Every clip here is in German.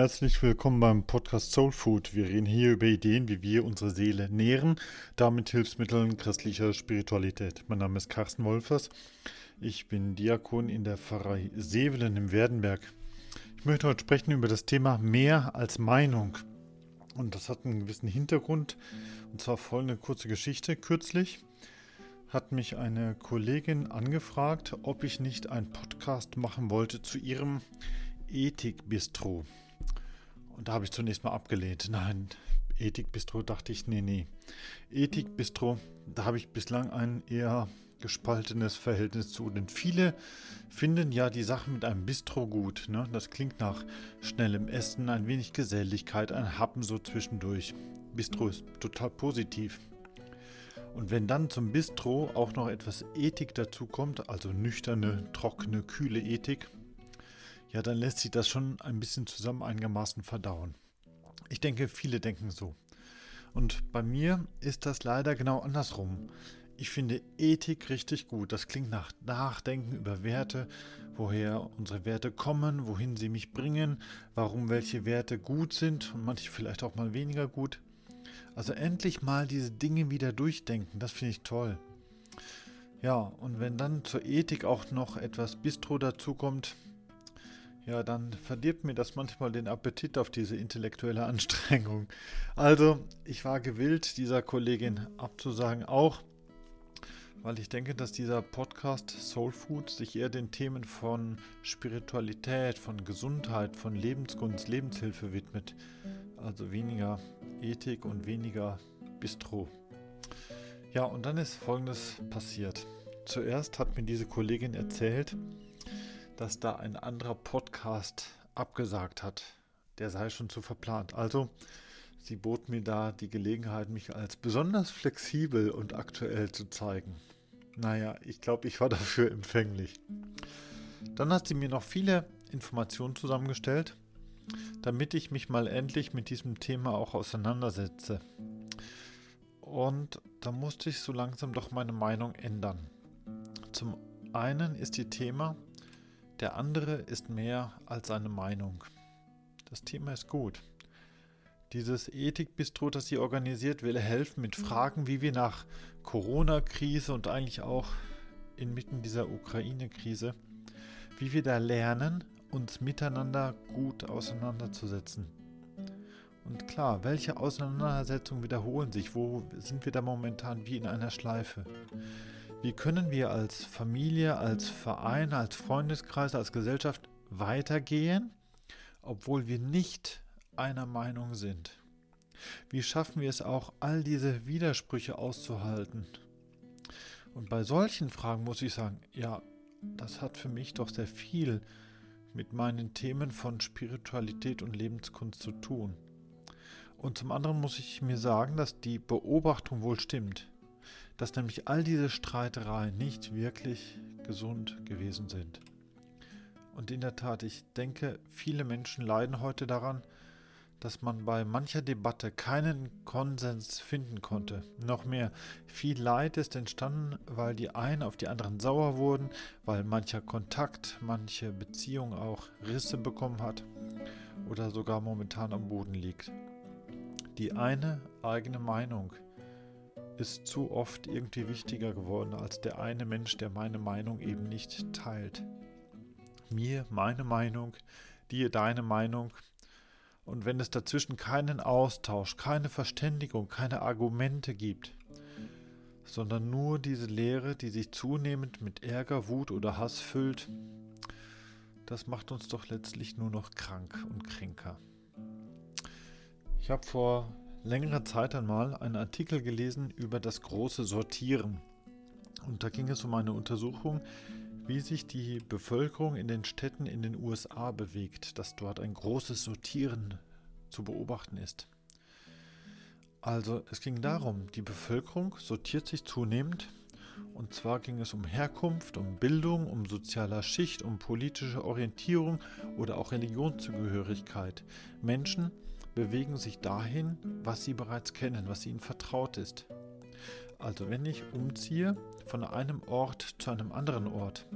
Herzlich willkommen beim Podcast Soul Food. Wir reden hier über Ideen, wie wir unsere Seele nähren, damit Hilfsmitteln christlicher Spiritualität. Mein Name ist Carsten Wolfers. Ich bin Diakon in der Pfarrei Sevelen im Werdenberg. Ich möchte heute sprechen über das Thema mehr als Meinung. Und das hat einen gewissen Hintergrund. Und zwar folgende kurze Geschichte. Kürzlich hat mich eine Kollegin angefragt, ob ich nicht einen Podcast machen wollte zu ihrem Ethikbistro. Und da habe ich zunächst mal abgelehnt. Nein, Ethikbistro dachte ich, nee, nee. Ethikbistro, da habe ich bislang ein eher gespaltenes Verhältnis zu. Denn viele finden ja die Sache mit einem Bistro gut. Ne? Das klingt nach schnellem Essen, ein wenig Geselligkeit, ein Happen so zwischendurch. Bistro ist total positiv. Und wenn dann zum Bistro auch noch etwas Ethik dazu kommt, also nüchterne, trockene, kühle Ethik, ja, dann lässt sich das schon ein bisschen zusammen einigermaßen verdauen. Ich denke, viele denken so. Und bei mir ist das leider genau andersrum. Ich finde Ethik richtig gut. Das klingt nach Nachdenken über Werte, woher unsere Werte kommen, wohin sie mich bringen, warum welche Werte gut sind und manche vielleicht auch mal weniger gut. Also endlich mal diese Dinge wieder durchdenken, das finde ich toll. Ja, und wenn dann zur Ethik auch noch etwas Bistro dazukommt, ja, dann verdirbt mir das manchmal den Appetit auf diese intellektuelle Anstrengung. Also, ich war gewillt, dieser Kollegin abzusagen, auch weil ich denke, dass dieser Podcast Soul Food sich eher den Themen von Spiritualität, von Gesundheit, von Lebensgunst, Lebenshilfe widmet. Also weniger Ethik und weniger Bistro. Ja, und dann ist Folgendes passiert. Zuerst hat mir diese Kollegin erzählt, dass da ein anderer Podcast abgesagt hat. Der sei schon zu verplant. Also, sie bot mir da die Gelegenheit, mich als besonders flexibel und aktuell zu zeigen. Naja, ich glaube, ich war dafür empfänglich. Dann hat sie mir noch viele Informationen zusammengestellt, damit ich mich mal endlich mit diesem Thema auch auseinandersetze. Und da musste ich so langsam doch meine Meinung ändern. Zum einen ist die Thema, der andere ist mehr als seine Meinung. Das Thema ist gut. Dieses Ethikbistro, das sie organisiert, will helfen mit Fragen, wie wir nach Corona-Krise und eigentlich auch inmitten dieser Ukraine-Krise, wie wir da lernen, uns miteinander gut auseinanderzusetzen. Und klar, welche Auseinandersetzungen wiederholen sich? Wo sind wir da momentan wie in einer Schleife? Wie können wir als Familie, als Verein, als Freundeskreis, als Gesellschaft weitergehen, obwohl wir nicht einer Meinung sind? Wie schaffen wir es auch, all diese Widersprüche auszuhalten? Und bei solchen Fragen muss ich sagen, ja, das hat für mich doch sehr viel mit meinen Themen von Spiritualität und Lebenskunst zu tun. Und zum anderen muss ich mir sagen, dass die Beobachtung wohl stimmt dass nämlich all diese Streitereien nicht wirklich gesund gewesen sind. Und in der Tat, ich denke, viele Menschen leiden heute daran, dass man bei mancher Debatte keinen Konsens finden konnte. Noch mehr, viel Leid ist entstanden, weil die einen auf die anderen sauer wurden, weil mancher Kontakt, manche Beziehung auch Risse bekommen hat oder sogar momentan am Boden liegt. Die eine eigene Meinung, ist zu oft irgendwie wichtiger geworden als der eine Mensch, der meine Meinung eben nicht teilt. Mir meine Meinung, dir deine Meinung. Und wenn es dazwischen keinen Austausch, keine Verständigung, keine Argumente gibt, sondern nur diese Lehre, die sich zunehmend mit Ärger, Wut oder Hass füllt, das macht uns doch letztlich nur noch krank und kränker. Ich habe vor längerer Zeit einmal einen Artikel gelesen über das große Sortieren. Und da ging es um eine Untersuchung, wie sich die Bevölkerung in den Städten in den USA bewegt, dass dort ein großes Sortieren zu beobachten ist. Also es ging darum, die Bevölkerung sortiert sich zunehmend und zwar ging es um Herkunft, um Bildung, um sozialer Schicht, um politische Orientierung oder auch Religionszugehörigkeit. Menschen, bewegen sich dahin, was sie bereits kennen, was ihnen vertraut ist. Also wenn ich umziehe von einem Ort zu einem anderen Ort,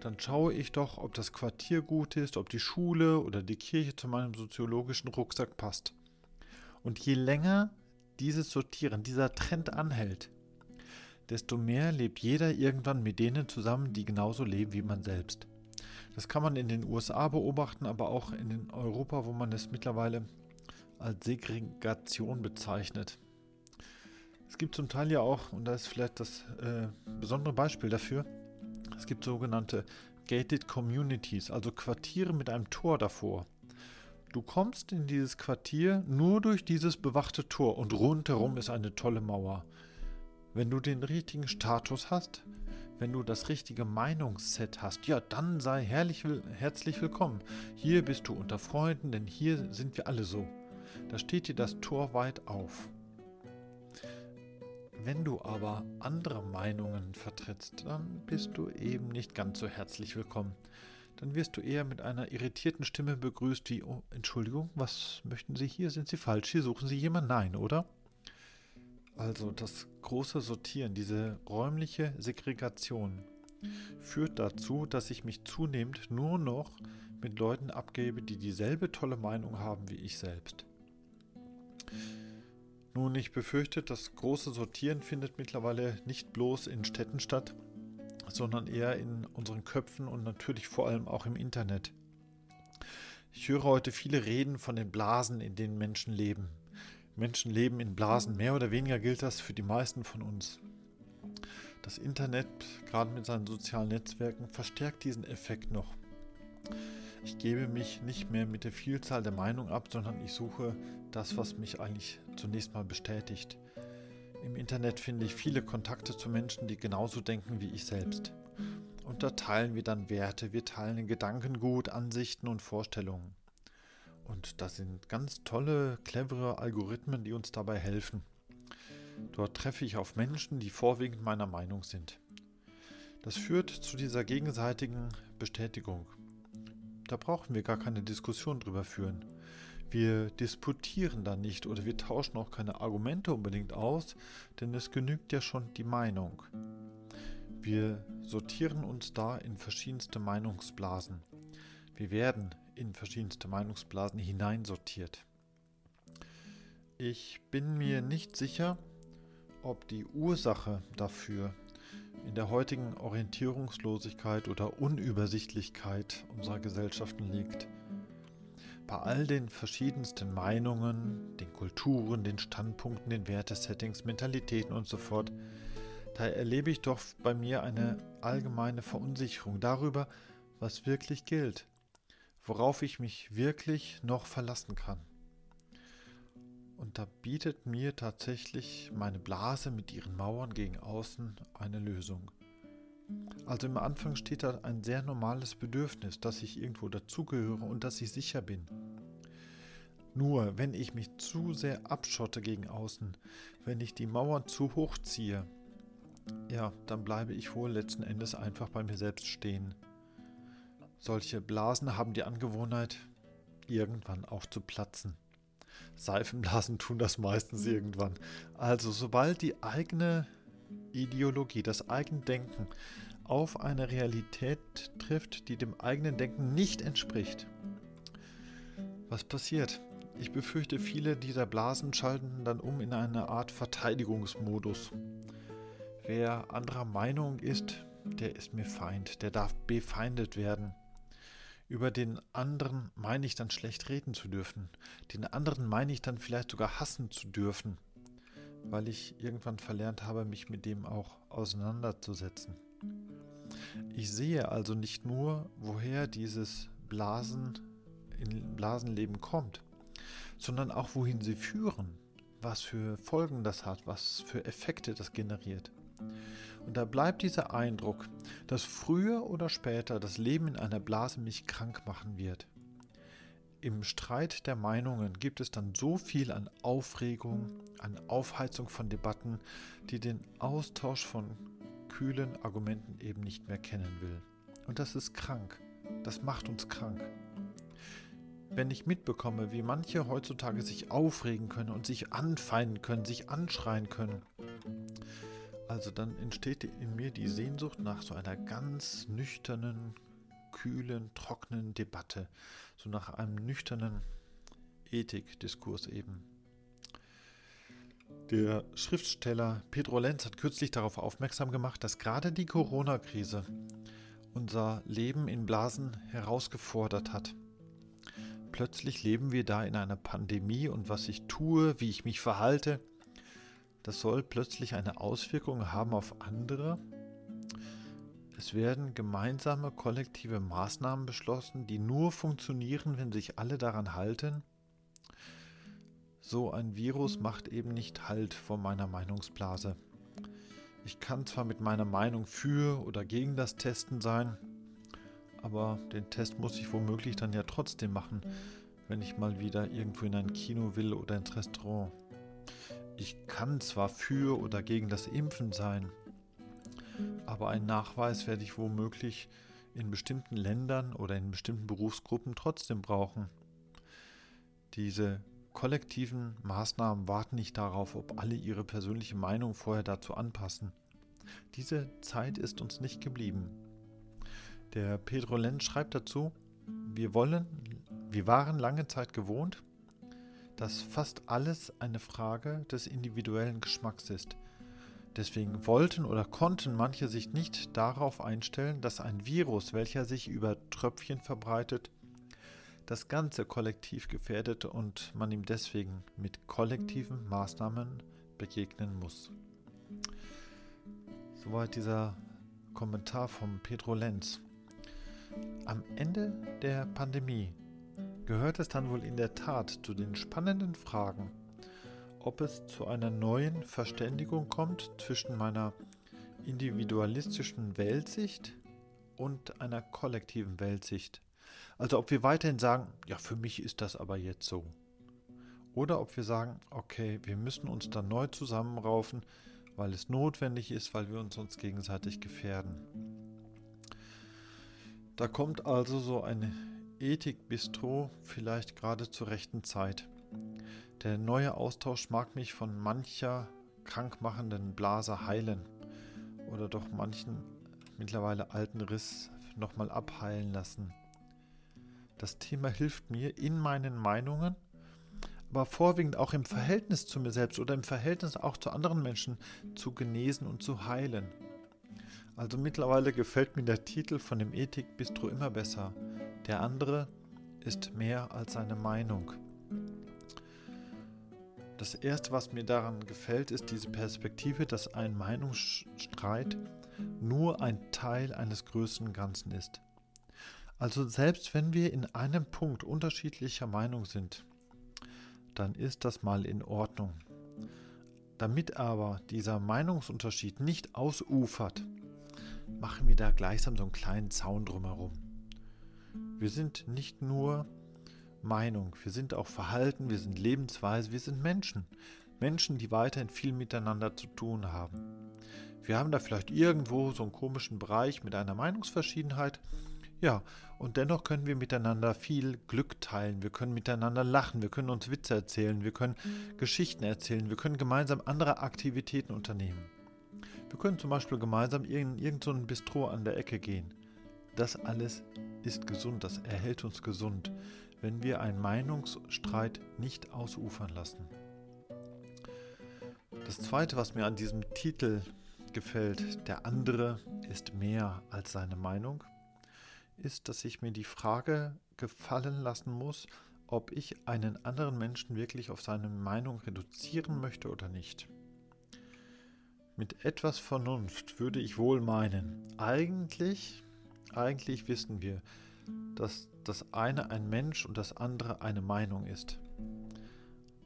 dann schaue ich doch, ob das Quartier gut ist, ob die Schule oder die Kirche zu meinem soziologischen Rucksack passt. Und je länger dieses Sortieren, dieser Trend anhält, desto mehr lebt jeder irgendwann mit denen zusammen, die genauso leben wie man selbst. Das kann man in den USA beobachten, aber auch in Europa, wo man es mittlerweile als Segregation bezeichnet. Es gibt zum Teil ja auch, und da ist vielleicht das äh, besondere Beispiel dafür, es gibt sogenannte Gated Communities, also Quartiere mit einem Tor davor. Du kommst in dieses Quartier nur durch dieses bewachte Tor und rundherum ist eine tolle Mauer. Wenn du den richtigen Status hast, wenn du das richtige Meinungsset hast, ja, dann sei herrlich, herzlich willkommen. Hier bist du unter Freunden, denn hier sind wir alle so. Da steht dir das Tor weit auf. Wenn du aber andere Meinungen vertrittst, dann bist du eben nicht ganz so herzlich willkommen. Dann wirst du eher mit einer irritierten Stimme begrüßt wie, oh, Entschuldigung, was möchten Sie hier? Sind Sie falsch? Hier suchen Sie jemanden? Nein, oder? Also das große Sortieren, diese räumliche Segregation führt dazu, dass ich mich zunehmend nur noch mit Leuten abgebe, die dieselbe tolle Meinung haben wie ich selbst. Nun, ich befürchte, das große Sortieren findet mittlerweile nicht bloß in Städten statt, sondern eher in unseren Köpfen und natürlich vor allem auch im Internet. Ich höre heute viele Reden von den Blasen, in denen Menschen leben. Menschen leben in Blasen, mehr oder weniger gilt das für die meisten von uns. Das Internet, gerade mit seinen sozialen Netzwerken, verstärkt diesen Effekt noch. Ich gebe mich nicht mehr mit der Vielzahl der Meinungen ab, sondern ich suche das, was mich eigentlich zunächst mal bestätigt. Im Internet finde ich viele Kontakte zu Menschen, die genauso denken wie ich selbst. Und da teilen wir dann Werte, wir teilen Gedankengut, Ansichten und Vorstellungen. Und das sind ganz tolle, clevere Algorithmen, die uns dabei helfen. Dort treffe ich auf Menschen, die vorwiegend meiner Meinung sind. Das führt zu dieser gegenseitigen Bestätigung. Da brauchen wir gar keine Diskussion drüber führen. Wir disputieren da nicht oder wir tauschen auch keine Argumente unbedingt aus, denn es genügt ja schon die Meinung. Wir sortieren uns da in verschiedenste Meinungsblasen. Wir werden in verschiedenste Meinungsblasen hineinsortiert. Ich bin mir nicht sicher, ob die Ursache dafür in der heutigen Orientierungslosigkeit oder Unübersichtlichkeit unserer Gesellschaften liegt. Bei all den verschiedensten Meinungen, den Kulturen, den Standpunkten, den Wertesettings, Mentalitäten und so fort, da erlebe ich doch bei mir eine allgemeine Verunsicherung darüber, was wirklich gilt, worauf ich mich wirklich noch verlassen kann. Und da bietet mir tatsächlich meine Blase mit ihren Mauern gegen außen eine Lösung. Also im Anfang steht da ein sehr normales Bedürfnis, dass ich irgendwo dazugehöre und dass ich sicher bin. Nur wenn ich mich zu sehr abschotte gegen außen, wenn ich die Mauern zu hoch ziehe, ja, dann bleibe ich wohl letzten Endes einfach bei mir selbst stehen. Solche Blasen haben die Angewohnheit, irgendwann auch zu platzen. Seifenblasen tun das meistens mhm. irgendwann. Also sobald die eigene Ideologie, das eigene Denken auf eine Realität trifft, die dem eigenen Denken nicht entspricht, was passiert? Ich befürchte, viele dieser Blasen schalten dann um in eine Art Verteidigungsmodus. Wer anderer Meinung ist, der ist mir Feind, der darf befeindet werden. Über den anderen meine ich dann schlecht reden zu dürfen. Den anderen meine ich dann vielleicht sogar hassen zu dürfen, weil ich irgendwann verlernt habe, mich mit dem auch auseinanderzusetzen. Ich sehe also nicht nur, woher dieses Blasen in Blasenleben kommt, sondern auch wohin sie führen, was für Folgen das hat, was für Effekte das generiert. Und da bleibt dieser Eindruck, dass früher oder später das Leben in einer Blase mich krank machen wird. Im Streit der Meinungen gibt es dann so viel an Aufregung, an Aufheizung von Debatten, die den Austausch von kühlen Argumenten eben nicht mehr kennen will. Und das ist krank. Das macht uns krank. Wenn ich mitbekomme, wie manche heutzutage sich aufregen können und sich anfeinden können, sich anschreien können, Also dann entsteht in mir die Sehnsucht nach so einer ganz nüchternen, kühlen, trockenen Debatte, so nach einem nüchternen Ethikdiskurs eben. Der Schriftsteller Pedro Lenz hat kürzlich darauf aufmerksam gemacht, dass gerade die Corona-Krise unser Leben in Blasen herausgefordert hat. Plötzlich leben wir da in einer Pandemie und was ich tue, wie ich mich verhalte, das soll plötzlich eine Auswirkung haben auf andere. Es werden gemeinsame kollektive Maßnahmen beschlossen, die nur funktionieren, wenn sich alle daran halten. So ein Virus macht eben nicht Halt vor meiner Meinungsblase. Ich kann zwar mit meiner Meinung für oder gegen das Testen sein, aber den Test muss ich womöglich dann ja trotzdem machen, wenn ich mal wieder irgendwo in ein Kino will oder ins Restaurant. Ich kann zwar für oder gegen das Impfen sein, aber einen Nachweis werde ich womöglich in bestimmten Ländern oder in bestimmten Berufsgruppen trotzdem brauchen. Diese kollektiven Maßnahmen warten nicht darauf, ob alle ihre persönliche Meinung vorher dazu anpassen. Diese Zeit ist uns nicht geblieben. Der Pedro Lenz schreibt dazu, wir wollen, wir waren lange Zeit gewohnt, dass fast alles eine Frage des individuellen Geschmacks ist. Deswegen wollten oder konnten manche sich nicht darauf einstellen, dass ein Virus, welcher sich über Tröpfchen verbreitet, das ganze Kollektiv gefährdet und man ihm deswegen mit kollektiven Maßnahmen begegnen muss. Soweit dieser Kommentar von Pedro Lenz. Am Ende der Pandemie gehört es dann wohl in der Tat zu den spannenden Fragen, ob es zu einer neuen Verständigung kommt zwischen meiner individualistischen Weltsicht und einer kollektiven Weltsicht. Also ob wir weiterhin sagen, ja, für mich ist das aber jetzt so. Oder ob wir sagen, okay, wir müssen uns dann neu zusammenraufen, weil es notwendig ist, weil wir uns sonst gegenseitig gefährden. Da kommt also so ein Ethik-Bistro vielleicht gerade zur rechten Zeit. Der neue Austausch mag mich von mancher krankmachenden Blase heilen oder doch manchen mittlerweile alten Riss nochmal abheilen lassen. Das Thema hilft mir in meinen Meinungen, aber vorwiegend auch im Verhältnis zu mir selbst oder im Verhältnis auch zu anderen Menschen zu genesen und zu heilen. Also mittlerweile gefällt mir der Titel von dem Ethik-Bistro immer besser. Der andere ist mehr als seine Meinung. Das Erste, was mir daran gefällt, ist diese Perspektive, dass ein Meinungsstreit nur ein Teil eines größeren Ganzen ist. Also selbst wenn wir in einem Punkt unterschiedlicher Meinung sind, dann ist das mal in Ordnung. Damit aber dieser Meinungsunterschied nicht ausufert, machen wir da gleichsam so einen kleinen Zaun drumherum. Wir sind nicht nur Meinung, wir sind auch Verhalten, wir sind Lebensweise, wir sind Menschen. Menschen, die weiterhin viel miteinander zu tun haben. Wir haben da vielleicht irgendwo so einen komischen Bereich mit einer Meinungsverschiedenheit, ja, und dennoch können wir miteinander viel Glück teilen, wir können miteinander lachen, wir können uns Witze erzählen, wir können Geschichten erzählen, wir können gemeinsam andere Aktivitäten unternehmen. Wir können zum Beispiel gemeinsam in irgendein Bistro an der Ecke gehen. Das alles ist gesund, das erhält uns gesund, wenn wir einen Meinungsstreit nicht ausufern lassen. Das Zweite, was mir an diesem Titel gefällt, der andere ist mehr als seine Meinung, ist, dass ich mir die Frage gefallen lassen muss, ob ich einen anderen Menschen wirklich auf seine Meinung reduzieren möchte oder nicht. Mit etwas Vernunft würde ich wohl meinen, eigentlich, eigentlich wissen wir, dass das eine ein Mensch und das andere eine Meinung ist.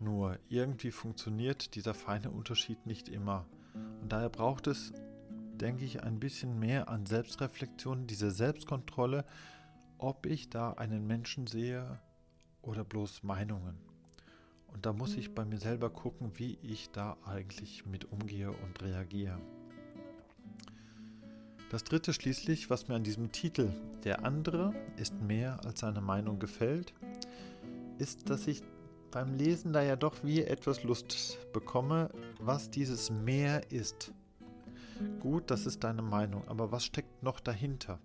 Nur irgendwie funktioniert dieser feine Unterschied nicht immer. Und daher braucht es denke ich, ein bisschen mehr an Selbstreflexion, diese Selbstkontrolle, ob ich da einen Menschen sehe oder bloß Meinungen. Und da muss ich bei mir selber gucken, wie ich da eigentlich mit umgehe und reagiere. Das dritte schließlich, was mir an diesem Titel Der andere ist mehr als seine Meinung gefällt, ist, dass ich beim Lesen da ja doch wie etwas Lust bekomme, was dieses Mehr ist. Gut, das ist deine Meinung, aber was steckt noch dahinter?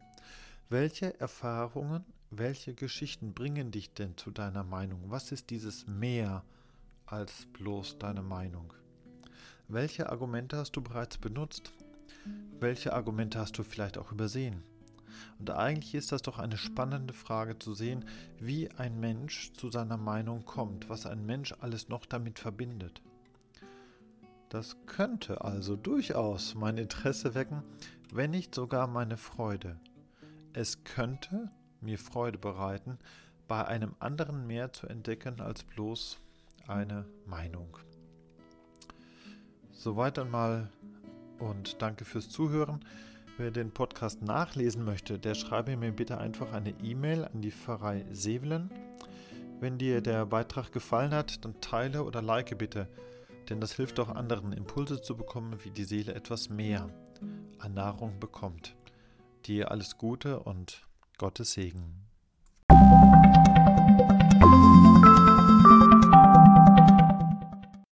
Welche Erfahrungen, welche Geschichten bringen dich denn zu deiner Meinung? Was ist dieses mehr als bloß deine Meinung? Welche Argumente hast du bereits benutzt? Welche Argumente hast du vielleicht auch übersehen? Und eigentlich ist das doch eine spannende Frage zu sehen, wie ein Mensch zu seiner Meinung kommt, was ein Mensch alles noch damit verbindet. Das könnte also durchaus mein Interesse wecken, wenn nicht sogar meine Freude. Es könnte mir Freude bereiten, bei einem anderen mehr zu entdecken als bloß eine Meinung. Soweit einmal und danke fürs Zuhören. Wer den Podcast nachlesen möchte, der schreibe mir bitte einfach eine E-Mail an die Pfarrei Sevelen. Wenn dir der Beitrag gefallen hat, dann teile oder like bitte, denn das hilft auch anderen Impulse zu bekommen, wie die Seele etwas mehr an Nahrung bekommt. Dir alles Gute und Gottes Segen.